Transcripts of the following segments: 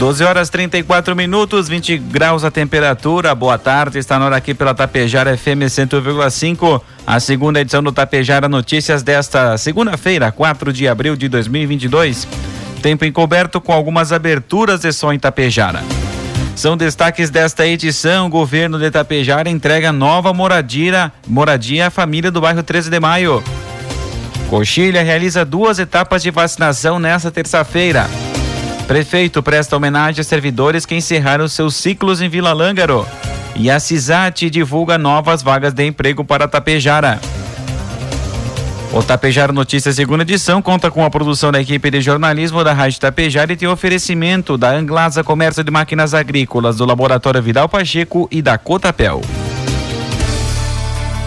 12 horas 34 minutos, 20 graus a temperatura. Boa tarde, está na hora aqui pela Tapejara FM 100,5. A segunda edição do Tapejara Notícias desta segunda-feira, 4 de abril de 2022. Tempo encoberto com algumas aberturas de som em Tapejara. São destaques desta edição. O governo de Tapejara entrega nova moradia, moradia à família do bairro 13 de Maio. Coxilha realiza duas etapas de vacinação nesta terça-feira. Prefeito presta homenagem a servidores que encerraram seus ciclos em Vila Lângaro. E a CISAT divulga novas vagas de emprego para Tapejara. O Tapejara Notícias segunda edição conta com a produção da equipe de jornalismo da Rádio Tapejara e tem oferecimento da Anglasa Comércio de Máquinas Agrícolas, do Laboratório Vidal Pacheco e da Cotapel.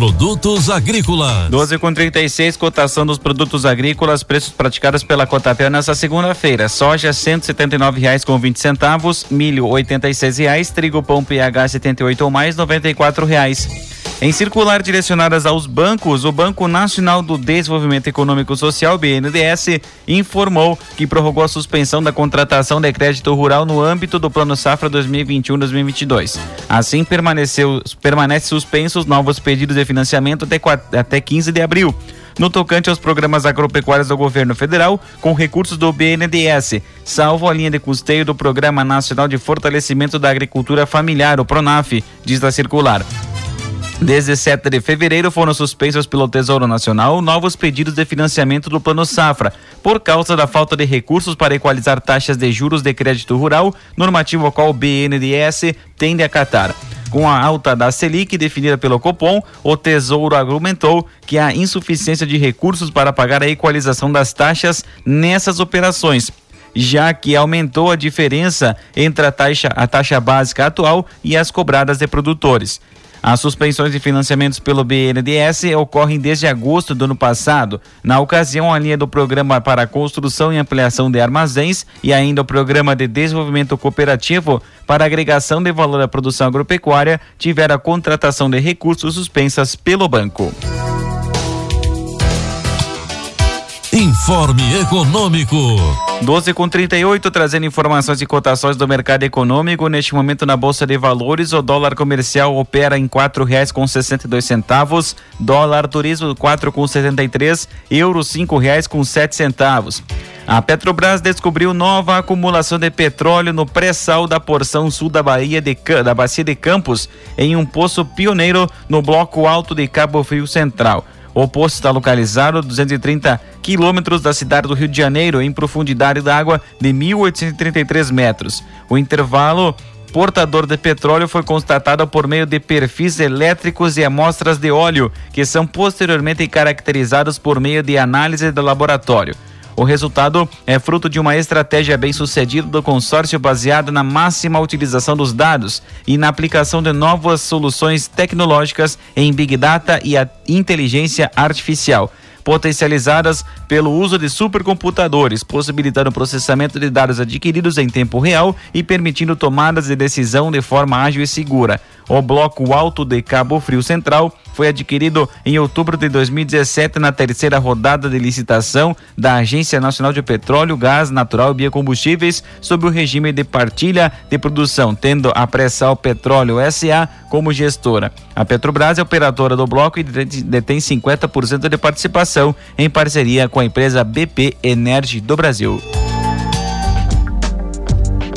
Produtos agrícolas. 12 com 36, cotação dos produtos agrícolas, preços praticados pela Cotapel nessa segunda-feira. Soja R$ 179,20 com 20 centavos, milho 86,00 reais, trigo pão PH 78 ou mais 94,00 reais. Em circular direcionadas aos bancos, o Banco Nacional do Desenvolvimento Econômico Social, BNDES, informou que prorrogou a suspensão da contratação de crédito rural no âmbito do Plano Safra 2021-2022. Assim, permaneceu, permanece suspensos novos pedidos de financiamento até, até 15 de abril no tocante aos programas agropecuários do governo federal, com recursos do BNDES, salvo a linha de custeio do Programa Nacional de Fortalecimento da Agricultura Familiar, o PRONAF, diz a circular. Desde 7 de fevereiro foram suspensos pelo Tesouro Nacional novos pedidos de financiamento do Plano Safra, por causa da falta de recursos para equalizar taxas de juros de crédito rural, normativo ao qual o BNDES tende a acatar. Com a alta da Selic definida pelo Copom, o Tesouro argumentou que há insuficiência de recursos para pagar a equalização das taxas nessas operações, já que aumentou a diferença entre a taxa, a taxa básica atual e as cobradas de produtores. As suspensões de financiamentos pelo BNDES ocorrem desde agosto do ano passado. Na ocasião, a linha do Programa para a Construção e Ampliação de Armazéns e ainda o Programa de Desenvolvimento Cooperativo para Agregação de Valor à Produção Agropecuária tiveram a contratação de recursos suspensas pelo banco. Informe Econômico. 12 com 38, trazendo informações e cotações do mercado econômico. Neste momento, na Bolsa de Valores, o dólar comercial opera em quatro reais com sessenta centavos, dólar turismo quatro com setenta euro cinco reais com sete centavos. A Petrobras descobriu nova acumulação de petróleo no pré-sal da porção sul da Bahia de, da Bacia de Campos, em um poço pioneiro no bloco alto de Cabo Frio Central. O poço está localizado a 230 quilômetros da cidade do Rio de Janeiro, em profundidade d'água de 1.833 metros. O intervalo portador de petróleo foi constatado por meio de perfis elétricos e amostras de óleo, que são posteriormente caracterizados por meio de análise de laboratório. O resultado é fruto de uma estratégia bem sucedida do consórcio baseada na máxima utilização dos dados e na aplicação de novas soluções tecnológicas em Big Data e a inteligência artificial potencializadas pelo uso de supercomputadores, possibilitando o processamento de dados adquiridos em tempo real e permitindo tomadas de decisão de forma ágil e segura. O bloco alto de Cabo Frio Central foi adquirido em outubro de 2017 na terceira rodada de licitação da Agência Nacional de Petróleo, Gás Natural e Biocombustíveis sob o regime de partilha de produção, tendo a Pressal Petróleo SA como gestora. A Petrobras é operadora do bloco e detém 50% de participação em parceria com a empresa BP Energy do Brasil.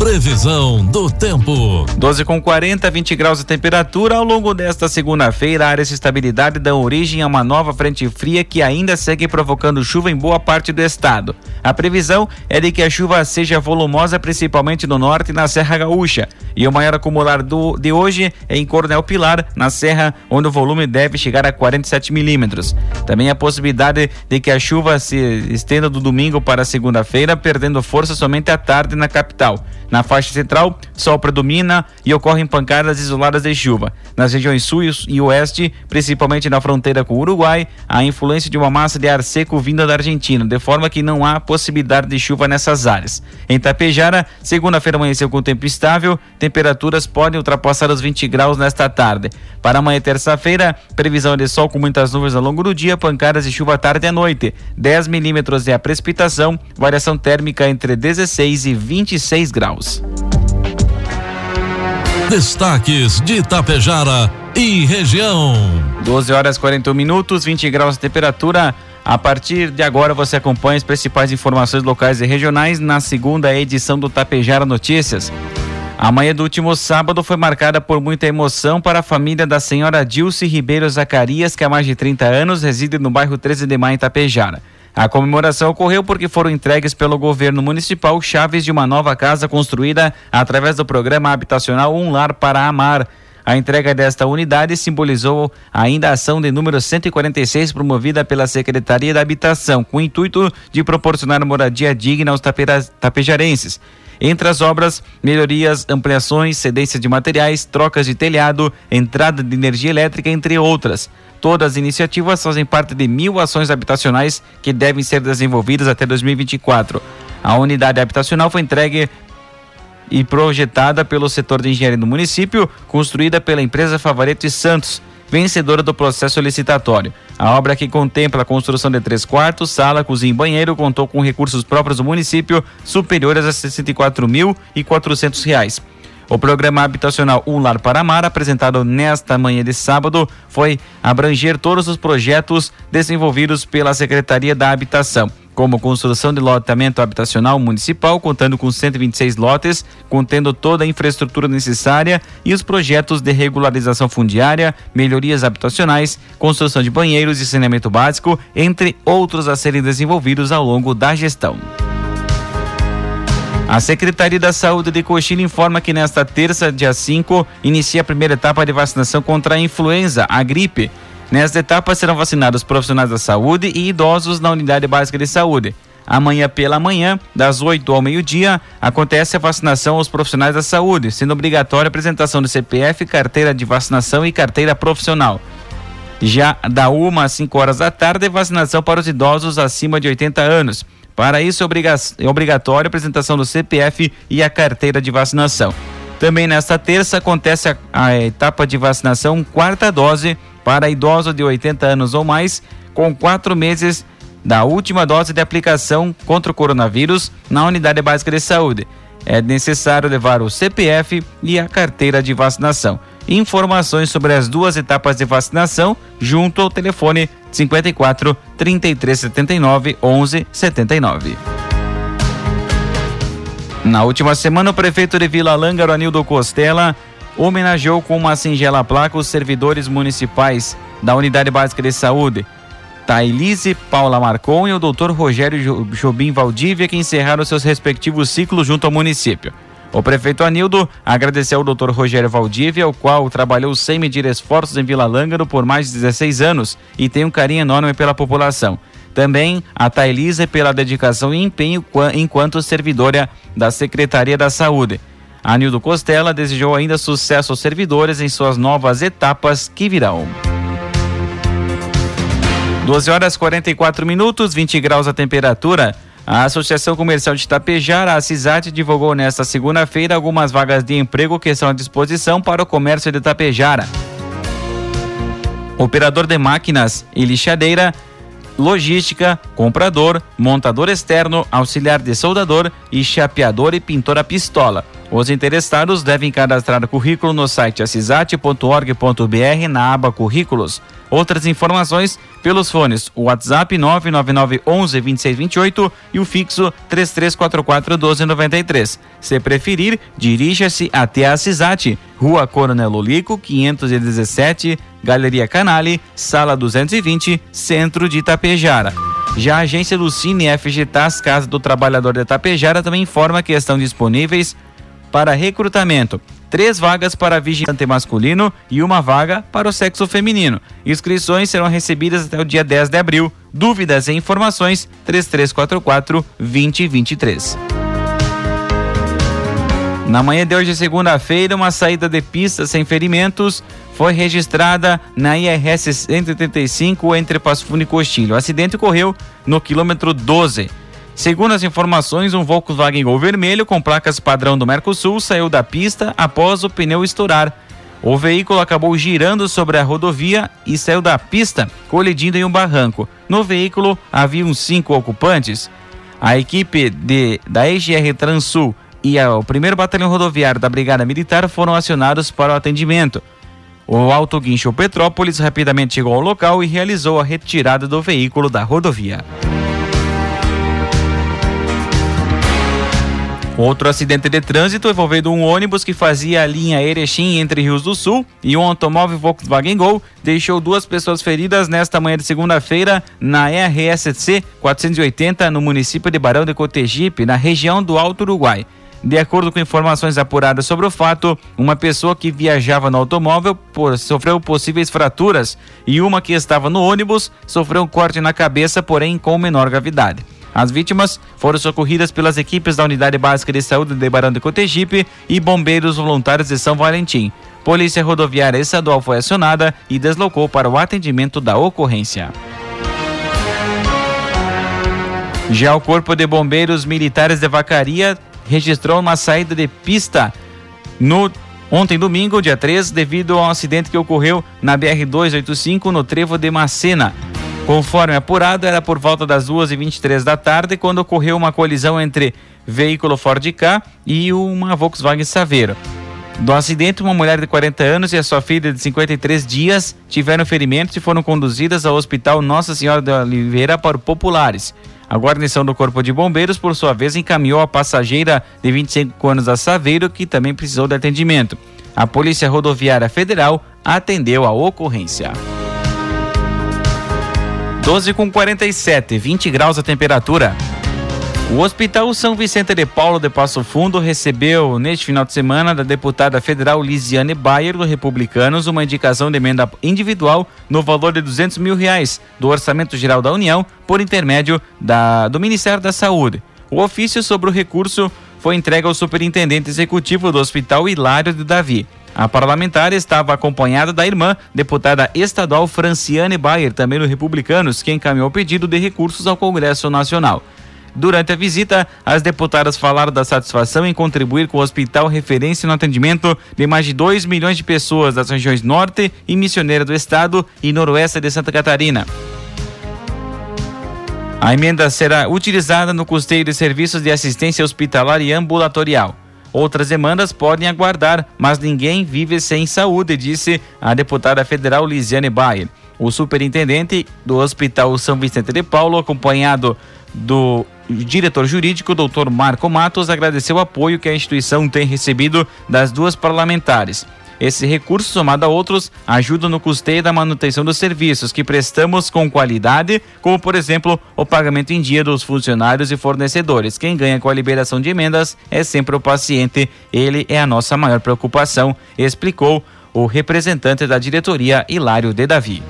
Previsão do tempo. 12 com 40, 20 graus de temperatura. Ao longo desta segunda-feira, áreas de estabilidade dão origem a uma nova frente fria que ainda segue provocando chuva em boa parte do estado. A previsão é de que a chuva seja volumosa, principalmente no norte e na Serra Gaúcha. E o maior acumular do, de hoje é em Coronel Pilar, na Serra, onde o volume deve chegar a 47 milímetros. Também a possibilidade de que a chuva se estenda do domingo para segunda-feira, perdendo força somente à tarde na capital. Na faixa central, sol predomina e ocorrem pancadas isoladas de chuva. Nas regiões sul e oeste, principalmente na fronteira com o Uruguai, há influência de uma massa de ar seco vinda da Argentina, de forma que não há possibilidade de chuva nessas áreas. Em Tapejara, segunda-feira amanheceu com tempo estável, temperaturas podem ultrapassar os 20 graus nesta tarde. Para amanhã, terça-feira, previsão de sol com muitas nuvens ao longo do dia, pancadas de chuva tarde e à noite. 10 milímetros é a precipitação, variação térmica entre 16 e 26 graus. Destaques de Itapejara e região. 12 horas 41 minutos, 20 graus de temperatura. A partir de agora você acompanha as principais informações locais e regionais na segunda edição do Tapejara Notícias. A manhã do último sábado foi marcada por muita emoção para a família da senhora Dilce Ribeiro Zacarias, que há mais de 30 anos reside no bairro 13 de Maio, em Tapejara. A comemoração ocorreu porque foram entregues pelo governo municipal chaves de uma nova casa construída através do programa habitacional Um Lar para Amar. A entrega desta unidade simbolizou ainda a ação de número 146 promovida pela Secretaria da Habitação, com o intuito de proporcionar moradia digna aos tapejarenses. Entre as obras, melhorias, ampliações, cedência de materiais, trocas de telhado, entrada de energia elétrica, entre outras. Todas as iniciativas fazem parte de mil ações habitacionais que devem ser desenvolvidas até 2024. A unidade habitacional foi entregue e projetada pelo setor de engenharia do município, construída pela empresa Favareto e Santos, vencedora do processo licitatório. A obra que contempla a construção de três quartos, sala, cozinha e banheiro contou com recursos próprios do município superiores a 64.400 reais. O programa habitacional Um Lar para Amar, apresentado nesta manhã de sábado, foi abranger todos os projetos desenvolvidos pela Secretaria da Habitação como construção de loteamento habitacional municipal, contando com 126 lotes, contendo toda a infraestrutura necessária e os projetos de regularização fundiária, melhorias habitacionais, construção de banheiros e saneamento básico, entre outros a serem desenvolvidos ao longo da gestão. A Secretaria da Saúde de Coxilha informa que nesta terça, dia 5, inicia a primeira etapa de vacinação contra a influenza, a gripe. Nesta etapa serão vacinados profissionais da saúde e idosos na unidade básica de saúde. Amanhã pela manhã, das 8 ao meio-dia, acontece a vacinação aos profissionais da saúde, sendo obrigatória a apresentação do CPF, carteira de vacinação e carteira profissional. Já da 1 às 5 horas da tarde, vacinação para os idosos acima de 80 anos. Para isso, é, é obrigatório a apresentação do CPF e a carteira de vacinação. Também nesta terça acontece a, a etapa de vacinação quarta dose para idosos de 80 anos ou mais, com quatro meses da última dose de aplicação contra o coronavírus na unidade básica de saúde. É necessário levar o CPF e a carteira de vacinação. Informações sobre as duas etapas de vacinação junto ao telefone 54 3379 1179. Na última semana, o prefeito de Vila Lângaro, Anildo Costela, homenageou com uma singela placa os servidores municipais da Unidade Básica de Saúde, Thailise Paula Marcon e o Dr. Rogério Jobim Valdívia, que encerraram seus respectivos ciclos junto ao município. O prefeito Anildo agradeceu ao Dr. Rogério Valdívia, o qual trabalhou sem medir esforços em Vila Lângaro por mais de 16 anos e tem um carinho enorme pela população. Também a Thailise pela dedicação e empenho enquanto servidora da Secretaria da Saúde. Anildo Costela desejou ainda sucesso aos servidores em suas novas etapas que virão. 12 horas 44 minutos, 20 graus a temperatura. A Associação Comercial de Itapejara, a CISAT, divulgou nesta segunda-feira algumas vagas de emprego que estão à disposição para o comércio de Itapejara. Operador de máquinas e lixadeira logística, comprador, montador externo, auxiliar de soldador e chapeador e pintor a pistola. Os interessados devem cadastrar currículo no site assisat.org.br na aba Currículos. Outras informações pelos fones WhatsApp 999 11 2628 e o fixo 3344 1293. Se preferir, dirija-se até a CISAT, Rua Coronel Olico, 517, Galeria Canale, Sala 220, Centro de Itapejara. Já a agência Lucine FGTAS Casa do Trabalhador de Itapejara também informa que estão disponíveis para recrutamento. Três vagas para vigilante masculino e uma vaga para o sexo feminino. Inscrições serão recebidas até o dia 10 de abril. Dúvidas e informações 3344 2023. Na manhã de hoje, segunda-feira, uma saída de pista sem ferimentos foi registrada na IRS 185 entre Passo Fundo e Coxilho. O acidente ocorreu no quilômetro 12 Segundo as informações, um Volkswagen Gol vermelho com placas padrão do Mercosul saiu da pista após o pneu estourar. O veículo acabou girando sobre a rodovia e saiu da pista, colidindo em um barranco. No veículo haviam cinco ocupantes. A equipe de, da EGR Transul e o primeiro batalhão rodoviário da Brigada Militar foram acionados para o atendimento. O Auto Guincho Petrópolis rapidamente chegou ao local e realizou a retirada do veículo da rodovia. Outro acidente de trânsito envolvendo um ônibus que fazia a linha Erechim entre Rios do Sul e um automóvel Volkswagen Gol deixou duas pessoas feridas nesta manhã de segunda-feira na RSC 480 no município de Barão de Cotegipe, na região do Alto Uruguai. De acordo com informações apuradas sobre o fato, uma pessoa que viajava no automóvel sofreu possíveis fraturas e uma que estava no ônibus sofreu um corte na cabeça, porém com menor gravidade. As vítimas foram socorridas pelas equipes da Unidade Básica de Saúde de Barão de Cotegipe e bombeiros voluntários de São Valentim. Polícia Rodoviária Estadual foi acionada e deslocou para o atendimento da ocorrência. Já o Corpo de Bombeiros Militares de Vacaria registrou uma saída de pista no ontem domingo, dia 3, devido a um acidente que ocorreu na BR 285 no trevo de Macena. Conforme apurado, era por volta das 2h23 da tarde quando ocorreu uma colisão entre veículo Ford K e uma Volkswagen Saveiro. Do acidente, uma mulher de 40 anos e a sua filha de 53 dias tiveram ferimentos e foram conduzidas ao Hospital Nossa Senhora de Oliveira para Populares. A guarnição do Corpo de Bombeiros, por sua vez, encaminhou a passageira de 25 anos a Saveiro, que também precisou de atendimento. A Polícia Rodoviária Federal atendeu a ocorrência. 12 com 47, 20 graus a temperatura. O Hospital São Vicente de Paulo de Passo Fundo recebeu neste final de semana da deputada federal Lisiane Bayer do Republicanos uma indicação de emenda individual no valor de 200 mil reais do Orçamento Geral da União por intermédio da, do Ministério da Saúde. O ofício sobre o recurso foi entregue ao superintendente executivo do Hospital Hilário de Davi. A parlamentar estava acompanhada da irmã, deputada estadual Franciane Bayer, também do Republicanos, que encaminhou o pedido de recursos ao Congresso Nacional. Durante a visita, as deputadas falaram da satisfação em contribuir com o hospital referência no atendimento de mais de 2 milhões de pessoas das regiões norte e missioneira do estado e noroeste de Santa Catarina. A emenda será utilizada no custeio de serviços de assistência hospitalar e ambulatorial. Outras demandas podem aguardar, mas ninguém vive sem saúde, disse a deputada federal Lisiane Bayer. O superintendente do Hospital São Vicente de Paulo, acompanhado do diretor jurídico, doutor Marco Matos, agradeceu o apoio que a instituição tem recebido das duas parlamentares. Esse recurso, somado a outros, ajuda no custeio da manutenção dos serviços que prestamos com qualidade, como, por exemplo, o pagamento em dia dos funcionários e fornecedores. Quem ganha com a liberação de emendas é sempre o paciente. Ele é a nossa maior preocupação, explicou o representante da diretoria, Hilário de Davi.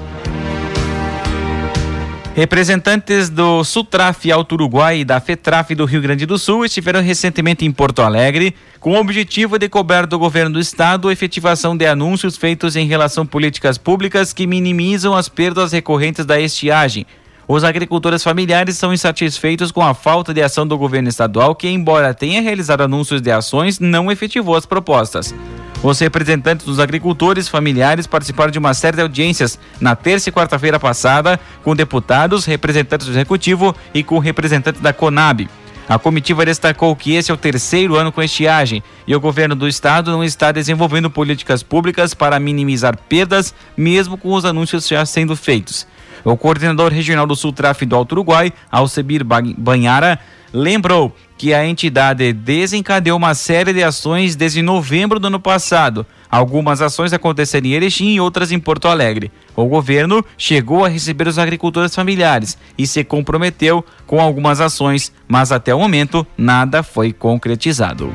Representantes do Sutraf Alto Uruguai e da FETRAF do Rio Grande do Sul estiveram recentemente em Porto Alegre com o objetivo de cobrar do governo do estado a efetivação de anúncios feitos em relação a políticas públicas que minimizam as perdas recorrentes da estiagem. Os agricultores familiares são insatisfeitos com a falta de ação do governo estadual, que, embora tenha realizado anúncios de ações, não efetivou as propostas. Os representantes dos agricultores familiares participaram de uma série de audiências na terça e quarta-feira passada com deputados, representantes do executivo e com representantes da Conab. A comitiva destacou que esse é o terceiro ano com estiagem e o governo do estado não está desenvolvendo políticas públicas para minimizar perdas, mesmo com os anúncios já sendo feitos. O coordenador regional do Sul Tráfico do Alto Uruguai, Alcebir Banhara, lembrou que a entidade desencadeou uma série de ações desde novembro do ano passado. Algumas ações aconteceram em Erechim e outras em Porto Alegre. O governo chegou a receber os agricultores familiares e se comprometeu com algumas ações, mas até o momento nada foi concretizado.